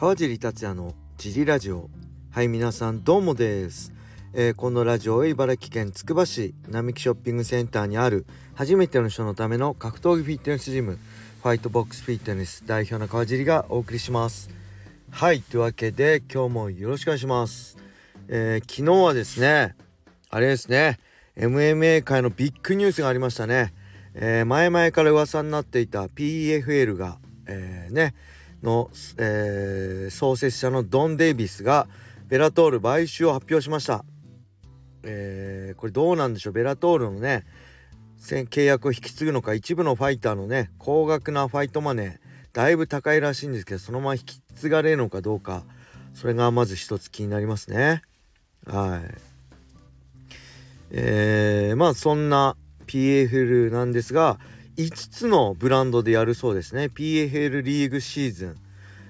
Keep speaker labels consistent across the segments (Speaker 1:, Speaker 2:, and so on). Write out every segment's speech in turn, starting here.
Speaker 1: 川尻達也のジリラジオ。はい皆さんどうもです、えー、このラジオは茨城県つくば市並木ショッピングセンターにある初めての人のための格闘技フィットネスジムファイトボックスフィットネス代表の川尻がお送りします。はいというわけで今日もよろしくお願いします、えー、昨日はですねあれですね MMA 界のビッグニュースがありましたね、えー、前々から噂になっていた PFL が、えー、ねの、えー、創設者のドン・デイビスがベラトール買収を発表しました、えー、これどうなんでしょう？ベラトールのね契約を引き継ぐのか一部のファイターのね高額なファイトマネーだいぶ高いらしいんですけどそのまま引き継がれるのかどうかそれがまず一つ気になりますね。はい。えー、まあそんな PFL なんですが5つのブランドでやるそうですね。PFL リーグシーズン。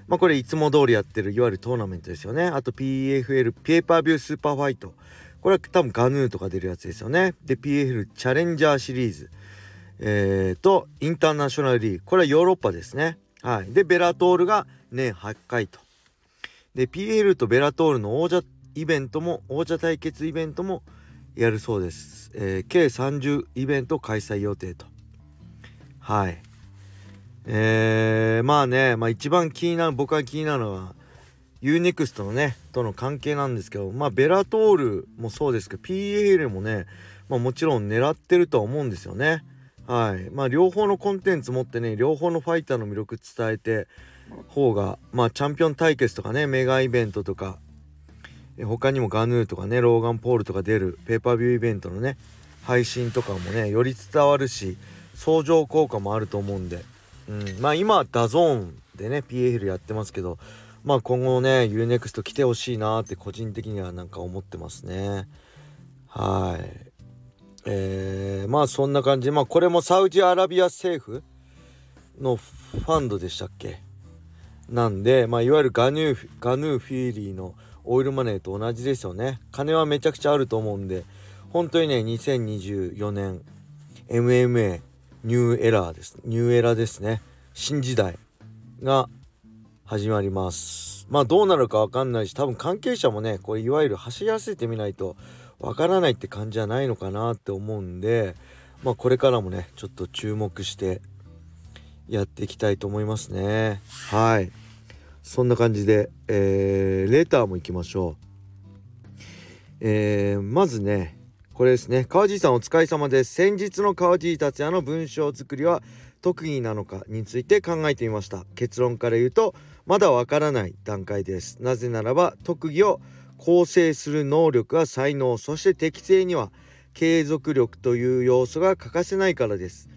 Speaker 1: まあこれいつも通りやってるいわゆるトーナメントですよね。あと PFL ペイパービュースーパーファイト。これは多分ガヌーとか出るやつですよね。で PFL チャレンジャーシリーズ。えー、とインターナショナルリーグ。これはヨーロッパですね。はい。でベラトールが年8回と。で PFL とベラトールの王者イベントも王者対決イベントもやるそうです、えー、計30イベント開催予定と。はい。えー、まあね、まあ、一番気になる僕が気になるのは UNEXT のねとの関係なんですけどまあベラトールもそうですけど PAL もね、まあ、もちろん狙ってるとは思うんですよね。はい。まあ両方のコンテンツ持ってね両方のファイターの魅力伝えて方がまあチャンピオン対決とかねメガイベントとか他にもガヌーとかねローガン・ポールとか出るペイパービューイベントのね配信とかもねより伝わるし相乗効果もあると思うんで、うん、まあ今 DAZN でね PFL やってますけどまあ今後ね U-NEXT 来てほしいなって個人的にはなんか思ってますね。はい。えー、まあそんな感じ。まあこれもサウジアラビア政府のファンドでしたっけ？なんでまあいわゆるガヌーガヌーフィーリーのオイルマネーと同じですよね。金はめちゃくちゃあると思うんで本当にね2024年 MMA ニューエラーです。ニューエラですね。新時代が始まります。まあどうなるか分かんないし多分関係者もねこれいわゆる走らせてみないとわからないって感じじゃないのかなって思うんでまあこれからもねちょっと注目してやっていきたいと思いますね。はい。そんな感じで、えー、レターも行きましょう。えー、まずね、これですね。川地さんお疲れ様です。先日の川地達也の文章作りは特技なのかについて考えてみました。結論から言うと、まだわからない段階です。なぜならば、特技を構成する能力や才能、そして適正には継続力という要素が欠かせないからです。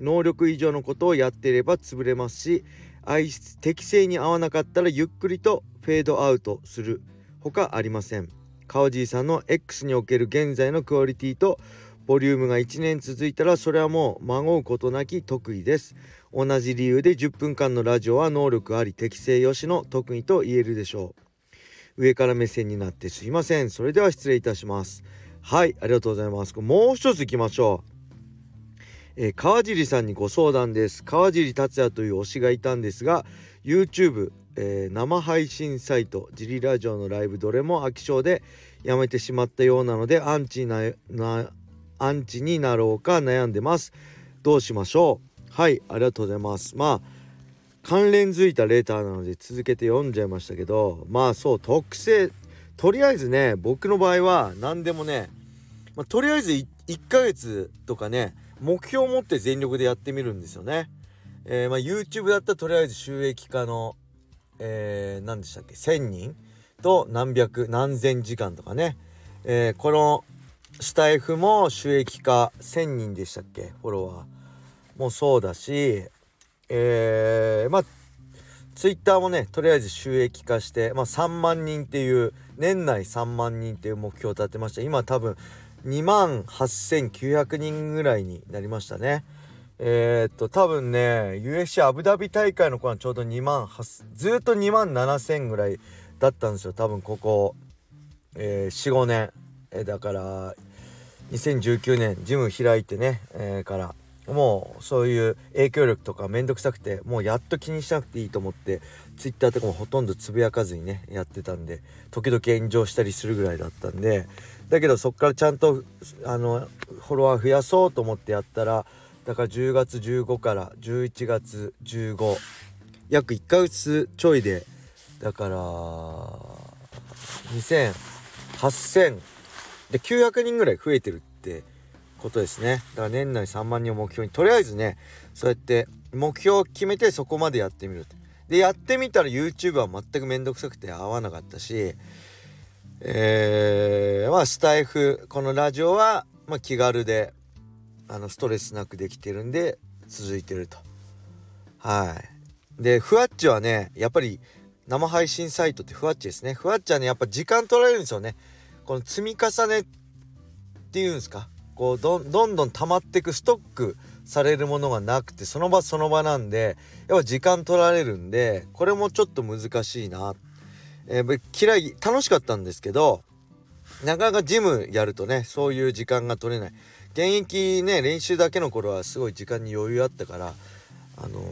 Speaker 1: 能力以上のことをやっていれば潰れますし、愛適正に合わなかったらゆっくりとフェードアウトするほかありません川尻さんの X における現在のクオリティとボリュームが1年続いたらそれはもう孫うことなき得意です。同じ理由で10分間のラジオは能力あり適正よしの特技と言えるでしょう。上から目線になってすいません。それでは失礼いたします。はいありがとうございます。もう一ついきましょう。えー、川尻さんにご相談です。川尻達也という推しがいたんですが YouTube、えー、生配信サイトジリラジオのライブどれも飽き性でやめてしまったようなのでアンチななアンチになろうか悩んでます。どうしましょう？はいありがとうございます。まあ関連づいたレーターなので続けて読んじゃいましたけどまあそう特性とりあえずね僕の場合は何でもね、まあ、とりあえず 1, 1ヶ月とかね目標を持って全力でやってみるんですよね。えー、まあ、YouTube だったらとりあえず収益化の、えー、何でしたっけ1000人と何百何千時間とかね、えー、このスタイフも収益化1000人でしたっけフォロワーもそうだし、えー、まあ Twitter もねとりあえず収益化して、まあ、3万人っていう年内3万人っていう目標を立てました今多分2万8900人ぐらいになりましたね。えー、っと多分ね USC アブダビ大会の頃はちょうど2万8ずっと2万7000ぐらいだったんですよ。多分ここ、えー、45年、えー、だから2019年ジム開いてね、えー、から。もうそういう影響力とかめんどくさくてもうやっと気にしなくていいと思って Twitter とかもほとんどつぶやかずにねやってたんで時々炎上したりするぐらいだったんで。だけどそっからちゃんとあのフォロワー増やそうと思ってやったらだから10月15から11月15約1ヶ月ちょいで。だから20008000で900人ぐらい増えてるってことですね。だから年内3万人を目標に。とりあえずねそうやって目標を決めてそこまでやってみるでやってみたら YouTube は全くめんどくさくて合わなかったしえー、まあスタイフこのラジオは、まあ、気軽であのストレスなくできてるんで続いてると。はい。でふわっちはねやっぱり生配信サイトってふわっちですね。ふわっちはねやっぱ時間取られるんですよね。この積み重ねっていうんですか？こうどんどん溜まっていくストックされるものがなくてその場その場なんでやっぱ時間取られるんでこれもちょっと難しいな、えー、嫌い楽しかったんですけどなかなかジムやるとねそういう時間が取れない。現役ね練習だけの頃はすごい時間に余裕あったからあのー、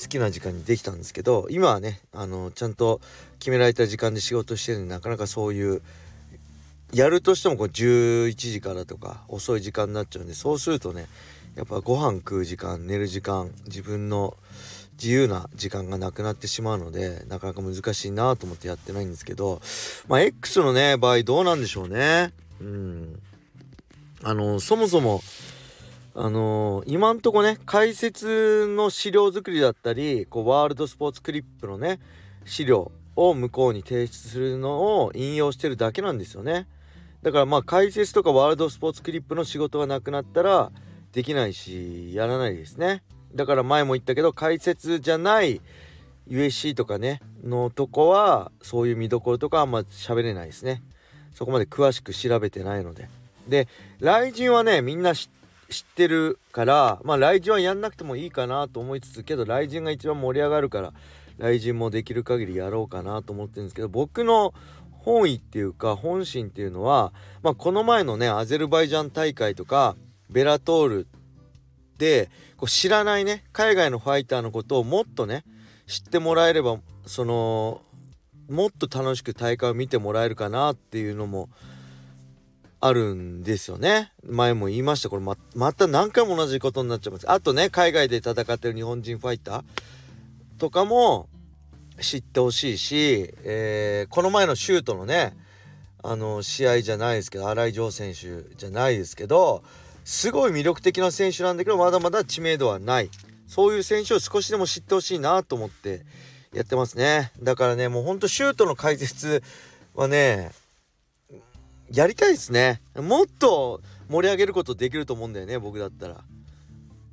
Speaker 1: 好きな時間にできたんですけど今はね、あの、ちゃんと決められた時間で仕事してるんでなかなかそういうやるとしてもこう11時からとか遅い時間になっちゃうんでそうするとねやっぱご飯食う時間寝る時間自分の自由な時間がなくなってしまうのでなかなか難しいなと思ってやってないんですけどまあ X のね場合どうなんでしょうね。うん。あのそもそもあの、今んとこね解説の資料作りだったりこうワールドスポーツクリップのね資料を向こうに提出するのを引用してるだけなんですよね。だからまあ解説とかワールドスポーツクリップの仕事がなくなったらできないしやらないですね。だから前も言ったけど解説じゃない USC とかねのとこはそういう見どころとかあんま喋れないですね。そこまで詳しく調べてないので。で雷神はねみんな知ってるからまあ雷神はやんなくてもいいかなと思いつつけど雷神が一番盛り上がるから雷神もできる限りやろうかなと思ってるんですけど僕の本意っていうか本心っていうのは、まあ、この前のねアゼルバイジャン大会とかベラトールでこう知らないね海外のファイターのことをもっとね知ってもらえればそのもっと楽しく大会を見てもらえるかなっていうのもあるんですよね。前も言いました。これままた何回も同じことになっちゃいます。あとね海外で戦ってる日本人ファイターとかも知ってほしいし、えー、この前のシュートのねあの試合じゃないですけど新井城選手じゃないですけどすごい魅力的な選手なんだけどまだまだ知名度はない。そういう選手を少しでも知ってほしいなと思ってやってますね。だからねもうほんとシュートの解説はねやりたいですね。もっと盛り上げることできると思うんだよね僕だったら。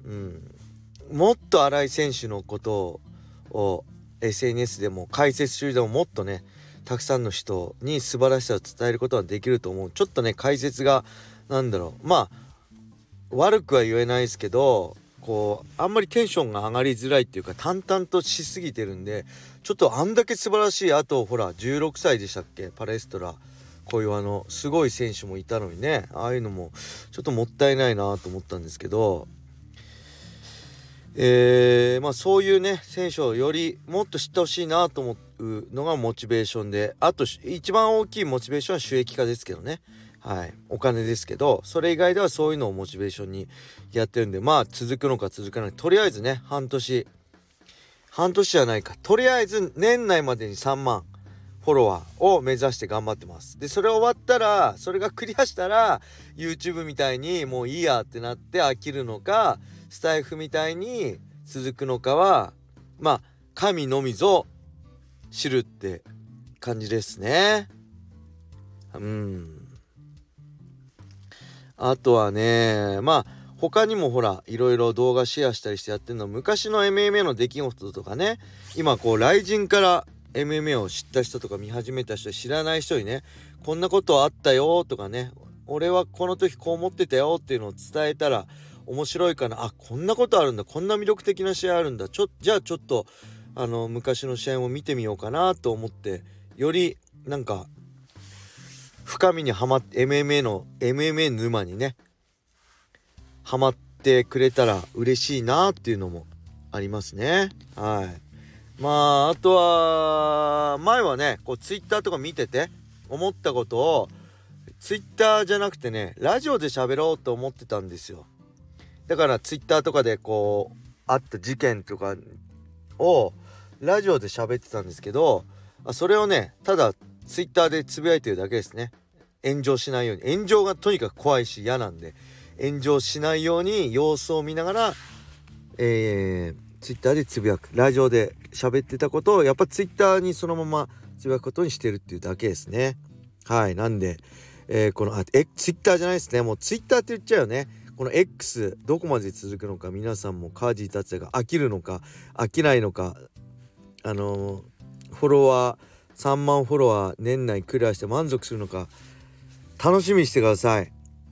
Speaker 1: うん。もっと新井選手のことを SNS でも解説中でももっとねたくさんの人に素晴らしさを伝えることはできると思う。ちょっとね解説が何だろう。まあ悪くは言えないですけどこうあんまりテンションが上がりづらいっていうか淡々としすぎてるんでちょっとあんだけ素晴らしいあとほら16歳でしたっけ？パレストラ。こういうあのすごい選手もいたのにねああいうのもちょっともったいないなと思ったんですけどえー、まあそういうね選手をよりもっと知ってほしいなと思うのがモチベーションであと一番大きいモチベーションは収益化ですけどね。はい。お金ですけどそれ以外ではそういうのをモチベーションにやってるんでまあ続くのか続かないとりあえずね半年。半年じゃないか。とりあえず年内までに3万。フォロワーを目指して頑張ってます。でそれ終わったらそれがクリアしたら YouTube みたいにもういいやってなって飽きるのかスタイフみたいに続くのかはまあ神のみぞ知るって感じですね。うん。あとはねまあ他にもほらいろいろ動画シェアしたりしてやってるの昔の MMA の出来事とかね今こう雷神から MMA を知った人とか見始めた人知らない人にねこんなことあったよとかね俺はこの時こう思ってたよっていうのを伝えたら面白いかな。あこんなことあるんだ。こんな魅力的な試合あるんだ。ちょじゃあちょっとあの昔の試合も見てみようかなと思ってよりなんか深みにはまって MMA の MMA 沼にねハマってくれたら嬉しいなっていうのもありますね。はい。まああとは前はねこうツイッターとか見てて思ったことをツイッターじゃなくてねラジオで喋ろうと思ってたんですよ。だからツイッターとかでこうあった事件とかをラジオで喋ってたんですけどそれをねただツイッターでつぶやいてるだけですね。炎上しないように。炎上がとにかく怖いし嫌なんで。炎上しないように様子を見ながらえー、ツイッターでつぶやくラジオで喋ってたことをやっぱツイッターにそのままつぶやくことにしてるっていうだけですね。はい。なんで、えー、このあえツイッターじゃないですね。もうツイッターって言っちゃうよね。この X どこまで続くのか皆さんもカージー達也が飽きるのか飽きないのかあのー、フォロワー3万フォロワー年内クリアして満足するのか楽しみにしてください。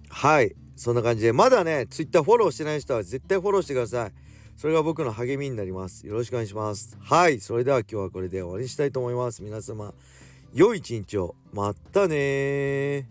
Speaker 1: はい。そんな感じでまだね Twitter フォローしてない人は絶対フォローしてください。それが僕の励みになります。よろしくお願いします。はいそれでは今日はこれで終わりにしたいと思います。皆様良い一日を。またね